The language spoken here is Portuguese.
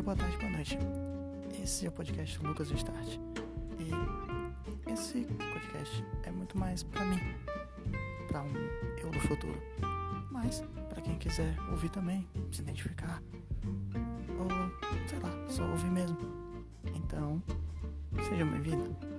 dia, boa tarde, boa noite. Esse é o podcast Lucas Start. E esse podcast é muito mais pra mim, pra um eu do futuro. Mas pra quem quiser ouvir também, se identificar, ou sei lá, só ouvir mesmo. Então, seja bem-vindo.